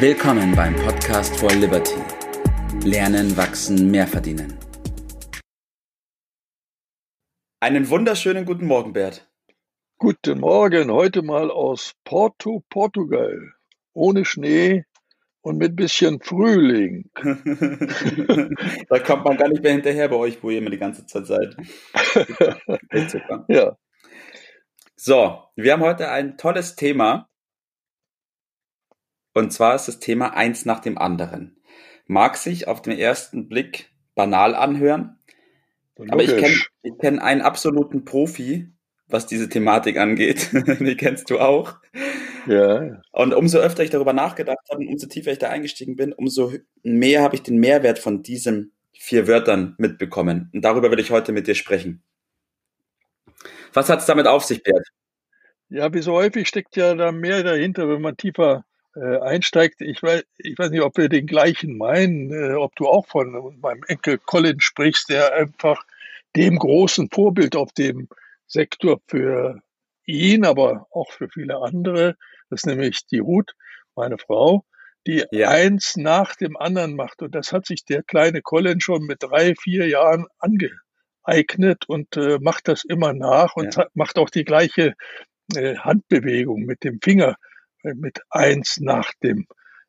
Willkommen beim Podcast for Liberty. Lernen, wachsen, mehr verdienen. Einen wunderschönen guten Morgen, Bert. Guten Morgen, heute mal aus Porto, Portugal. Ohne Schnee und mit bisschen Frühling. da kommt man gar nicht mehr hinterher bei euch, wo ihr immer die ganze Zeit seid. Ja. So, wir haben heute ein tolles Thema. Und zwar ist das Thema eins nach dem anderen. Mag sich auf den ersten Blick banal anhören, Logisch. aber ich kenne ich kenn einen absoluten Profi, was diese Thematik angeht. Die kennst du auch. Ja. Und umso öfter ich darüber nachgedacht habe und umso tiefer ich da eingestiegen bin, umso mehr habe ich den Mehrwert von diesen vier Wörtern mitbekommen. Und darüber will ich heute mit dir sprechen. Was hat es damit auf sich, Bert? Ja, wie so häufig steckt ja da mehr dahinter, wenn man tiefer äh, einsteigt. Ich weiß, ich weiß nicht, ob wir den gleichen meinen, äh, ob du auch von meinem Enkel Colin sprichst, der einfach dem großen Vorbild auf dem Sektor für ihn, aber auch für viele andere, das ist nämlich die Ruth, meine Frau, die ja. eins nach dem anderen macht. Und das hat sich der kleine Colin schon mit drei, vier Jahren angeeignet und äh, macht das immer nach und ja. macht auch die gleiche äh, Handbewegung mit dem Finger, mit eins nach dem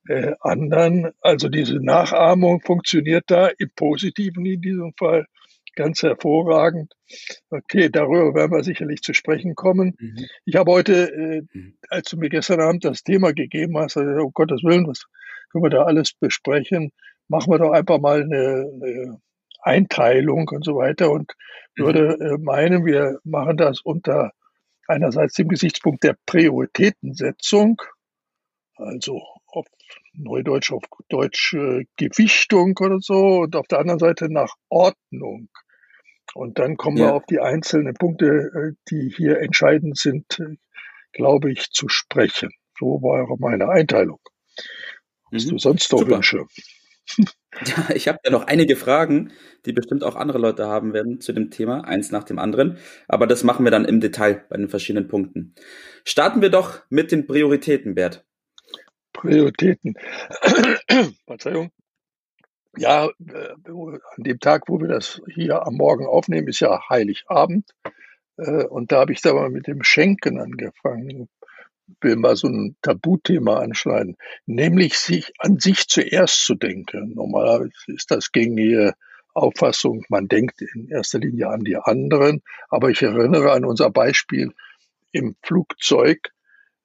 äh, anderen. Also diese Nachahmung funktioniert da im Positiven in diesem Fall ganz hervorragend. Okay, darüber werden wir sicherlich zu sprechen kommen. Mhm. Ich habe heute, äh, mhm. als du mir gestern Abend das Thema gegeben hast, also, um Gottes Willen, was können wir da alles besprechen? Machen wir doch einfach mal eine, eine Einteilung und so weiter und mhm. würde äh, meinen, wir machen das unter einerseits dem Gesichtspunkt der Prioritätensetzung, also auf Neudeutsch, auf Deutsch äh, Gewichtung oder so, und auf der anderen Seite nach Ordnung. Und dann kommen ja. wir auf die einzelnen Punkte, äh, die hier entscheidend sind, äh, glaube ich, zu sprechen. So war meine Einteilung. Was mhm. du sonst noch. Wünsche? Ja, ich habe ja noch einige Fragen, die bestimmt auch andere Leute haben werden zu dem Thema, eins nach dem anderen. Aber das machen wir dann im Detail bei den verschiedenen Punkten. Starten wir doch mit den Prioritäten, Bert. Prioritäten. Verzeihung. Ja, äh, an dem Tag, wo wir das hier am Morgen aufnehmen, ist ja Heiligabend. Äh, und da habe ich da mal mit dem Schenken angefangen will mal so ein Tabuthema anschneiden, nämlich sich an sich zuerst zu denken. Normalerweise ist das gängige Auffassung, man denkt in erster Linie an die anderen, aber ich erinnere an unser Beispiel im Flugzeug.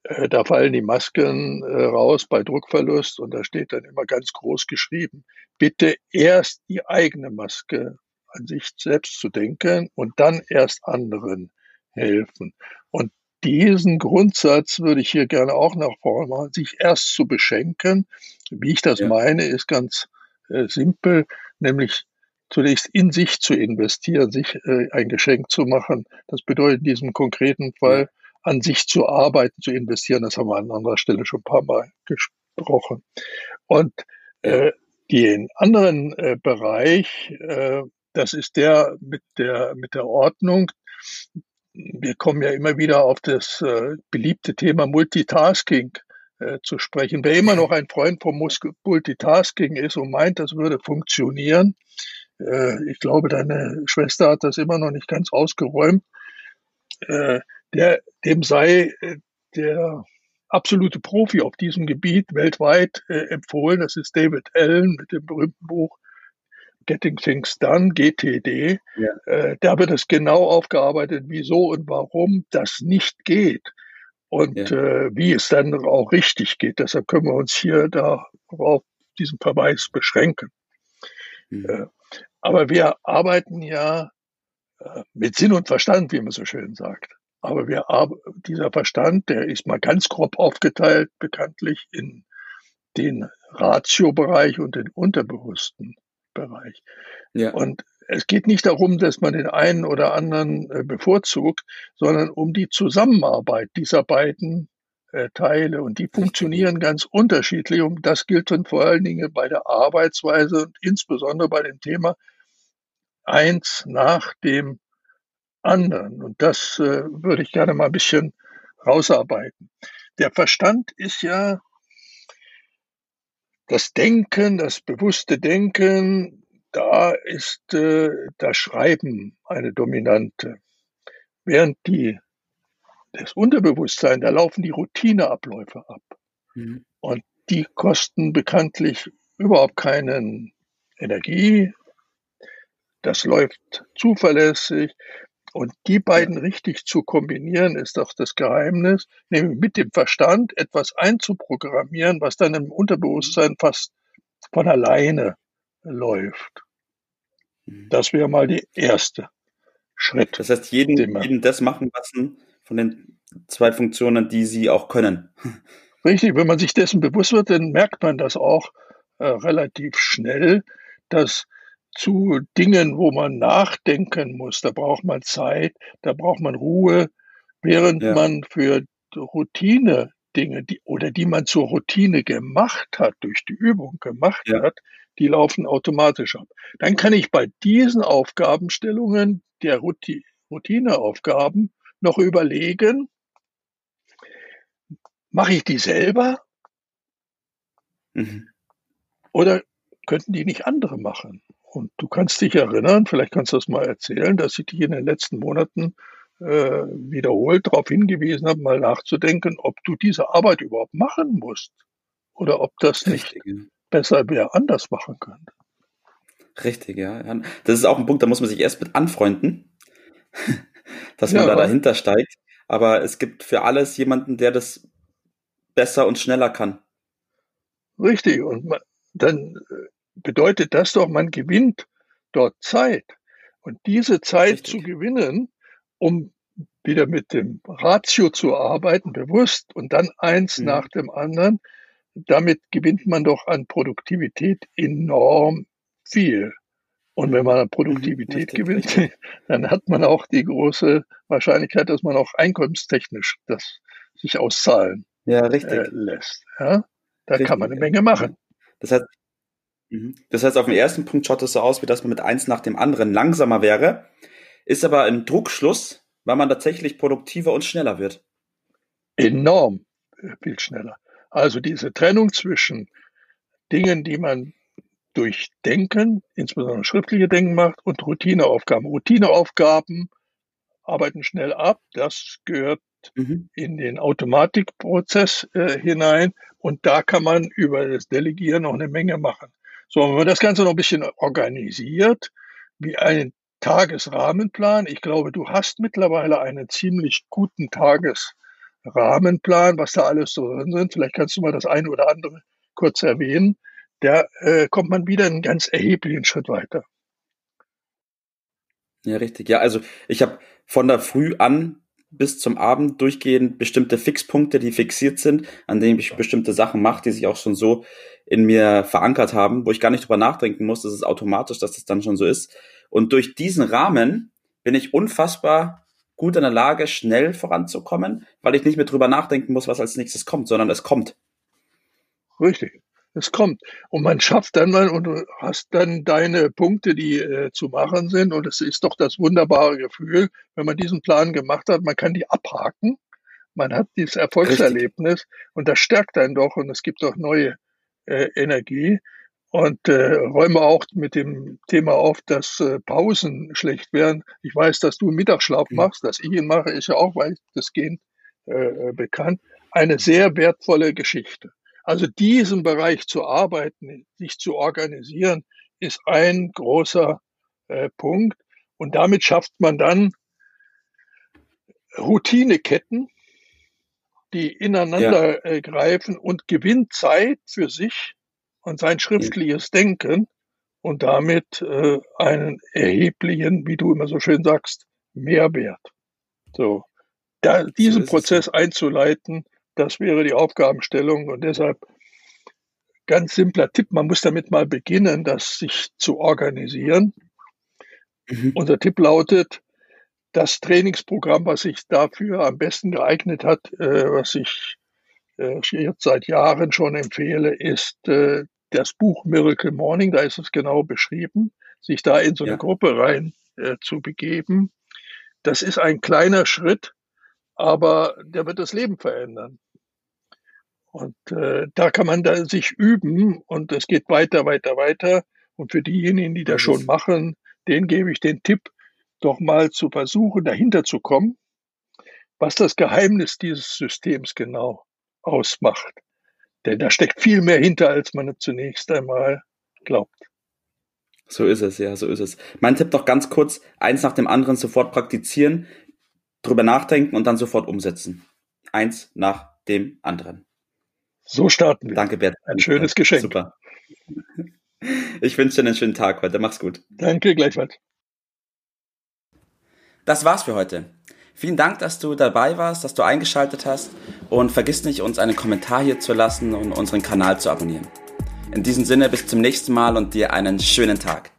Äh, da fallen die Masken äh, raus bei Druckverlust und da steht dann immer ganz groß geschrieben, bitte erst die eigene Maske an sich selbst zu denken und dann erst anderen helfen. Diesen Grundsatz würde ich hier gerne auch nach vorne machen, sich erst zu beschenken. Wie ich das ja. meine, ist ganz äh, simpel, nämlich zunächst in sich zu investieren, sich äh, ein Geschenk zu machen. Das bedeutet in diesem konkreten Fall an sich zu arbeiten, zu investieren. Das haben wir an anderer Stelle schon ein paar Mal gesprochen. Und äh, den anderen äh, Bereich, äh, das ist der mit der mit der Ordnung wir kommen ja immer wieder auf das äh, beliebte Thema Multitasking äh, zu sprechen. Wer immer noch ein Freund vom Multitasking ist und meint, das würde funktionieren, äh, ich glaube, deine Schwester hat das immer noch nicht ganz ausgeräumt, äh, der, dem sei äh, der absolute Profi auf diesem Gebiet weltweit äh, empfohlen. Das ist David Allen mit dem berühmten Buch Getting Things Done, GTD, ja. äh, da wird es genau aufgearbeitet, wieso und warum das nicht geht und ja. äh, wie es dann auch richtig geht. Deshalb können wir uns hier darauf diesen Verweis beschränken. Mhm. Äh, aber wir arbeiten ja äh, mit Sinn und Verstand, wie man so schön sagt. Aber wir, dieser Verstand, der ist mal ganz grob aufgeteilt, bekanntlich in den Ratio-Bereich und den unterbewussten Bereich. Ja. Und es geht nicht darum, dass man den einen oder anderen äh, bevorzugt, sondern um die Zusammenarbeit dieser beiden äh, Teile. Und die funktionieren ganz unterschiedlich. Und das gilt dann vor allen Dingen bei der Arbeitsweise und insbesondere bei dem Thema eins nach dem anderen. Und das äh, würde ich gerne mal ein bisschen rausarbeiten. Der Verstand ist ja das Denken, das bewusste Denken, da ist äh, das Schreiben eine dominante. Während die, das Unterbewusstsein, da laufen die Routineabläufe ab. Mhm. Und die kosten bekanntlich überhaupt keinen Energie. Das läuft zuverlässig. Und die beiden richtig zu kombinieren, ist doch das Geheimnis, nämlich mit dem Verstand etwas einzuprogrammieren, was dann im Unterbewusstsein fast von alleine läuft. Mhm. Das wäre mal die erste Schritt. Das heißt, jeden, jeden das machen lassen von den zwei Funktionen, die sie auch können. Richtig, wenn man sich dessen bewusst wird, dann merkt man das auch äh, relativ schnell, dass zu Dingen, wo man nachdenken muss. Da braucht man Zeit, da braucht man Ruhe, während ja. man für Routine Dinge, die, oder die man zur Routine gemacht hat, durch die Übung gemacht ja. hat, die laufen automatisch ab. Dann kann ich bei diesen Aufgabenstellungen der Routineaufgaben noch überlegen, mache ich die selber? Mhm. Oder könnten die nicht andere machen? Und du kannst dich erinnern, vielleicht kannst du das mal erzählen, dass ich dich in den letzten Monaten äh, wiederholt darauf hingewiesen habe, mal nachzudenken, ob du diese Arbeit überhaupt machen musst oder ob das nicht Richtig. besser wer anders machen könnte. Richtig, ja. Das ist auch ein Punkt, da muss man sich erst mit anfreunden, dass man ja, da dahinter steigt. Aber es gibt für alles jemanden, der das besser und schneller kann. Richtig. Und man, dann äh, bedeutet das doch, man gewinnt dort Zeit. Und diese Zeit Richtig. zu gewinnen, um wieder mit dem Ratio zu arbeiten, bewusst und dann eins mhm. nach dem anderen, damit gewinnt man doch an Produktivität enorm viel. Und wenn man an Produktivität mhm, gewinnt, dann hat man auch die große Wahrscheinlichkeit, dass man auch einkommenstechnisch das sich auszahlen ja, äh, lässt. Ja? Da richtig. kann man eine Menge machen. Das heißt. Das heißt, auf den ersten Punkt schaut es so aus, wie dass man mit eins nach dem anderen langsamer wäre, ist aber ein Druckschluss, weil man tatsächlich produktiver und schneller wird. Enorm viel schneller. Also diese Trennung zwischen Dingen, die man durch Denken, insbesondere schriftliche Denken macht, und Routineaufgaben. Routineaufgaben arbeiten schnell ab, das gehört mhm. in den Automatikprozess äh, hinein und da kann man über das Delegieren noch eine Menge machen. So, wenn man das Ganze noch ein bisschen organisiert, wie einen Tagesrahmenplan. Ich glaube, du hast mittlerweile einen ziemlich guten Tagesrahmenplan, was da alles so drin sind. Vielleicht kannst du mal das eine oder andere kurz erwähnen. Da äh, kommt man wieder einen ganz erheblichen Schritt weiter. Ja, richtig. Ja, also ich habe von der Früh an bis zum Abend durchgehend bestimmte Fixpunkte, die fixiert sind, an denen ich bestimmte Sachen mache, die sich auch schon so in mir verankert haben, wo ich gar nicht drüber nachdenken muss. Das ist automatisch, dass das dann schon so ist. Und durch diesen Rahmen bin ich unfassbar gut in der Lage, schnell voranzukommen, weil ich nicht mehr drüber nachdenken muss, was als nächstes kommt, sondern es kommt. Richtig. Es kommt. Und man schafft dann mal und du hast dann deine Punkte, die äh, zu machen sind. Und es ist doch das wunderbare Gefühl, wenn man diesen Plan gemacht hat, man kann die abhaken. Man hat dieses Erfolgserlebnis Richtig. und das stärkt einen doch und es gibt auch neue äh, Energie. Und äh, räume auch mit dem Thema auf, dass äh, Pausen schlecht wären. Ich weiß, dass du einen Mittagsschlaf mhm. machst, dass ich ihn mache, ist ja auch weitestgehend äh, bekannt. Eine sehr wertvolle Geschichte. Also diesen Bereich zu arbeiten, sich zu organisieren, ist ein großer äh, Punkt. Und damit schafft man dann Routineketten, die ineinander ja. äh, greifen und gewinnt Zeit für sich und sein schriftliches ja. Denken und damit äh, einen erheblichen, wie du immer so schön sagst, Mehrwert. So, da, diesen so Prozess einzuleiten, das wäre die Aufgabenstellung und deshalb ganz simpler Tipp, man muss damit mal beginnen, das sich zu organisieren. Mhm. Unser Tipp lautet, das Trainingsprogramm, was sich dafür am besten geeignet hat, äh, was ich äh, jetzt seit Jahren schon empfehle, ist äh, das Buch Miracle Morning, da ist es genau beschrieben, sich da in so eine ja. Gruppe rein äh, zu begeben. Das ist ein kleiner Schritt, aber der wird das Leben verändern. Und äh, da kann man da sich üben und es geht weiter, weiter, weiter. Und für diejenigen, die das schon machen, denen gebe ich den Tipp, doch mal zu versuchen, dahinter zu kommen, was das Geheimnis dieses Systems genau ausmacht. Denn da steckt viel mehr hinter, als man zunächst einmal glaubt. So ist es, ja, so ist es. Mein Tipp noch ganz kurz, eins nach dem anderen sofort praktizieren, drüber nachdenken und dann sofort umsetzen. Eins nach dem anderen. So starten wir. Danke, Bert. Ein schönes Geschenk. Super. Ich wünsche dir einen schönen Tag heute. Mach's gut. Danke, gleichfalls. Das war's für heute. Vielen Dank, dass du dabei warst, dass du eingeschaltet hast und vergiss nicht, uns einen Kommentar hier zu lassen und unseren Kanal zu abonnieren. In diesem Sinne bis zum nächsten Mal und dir einen schönen Tag.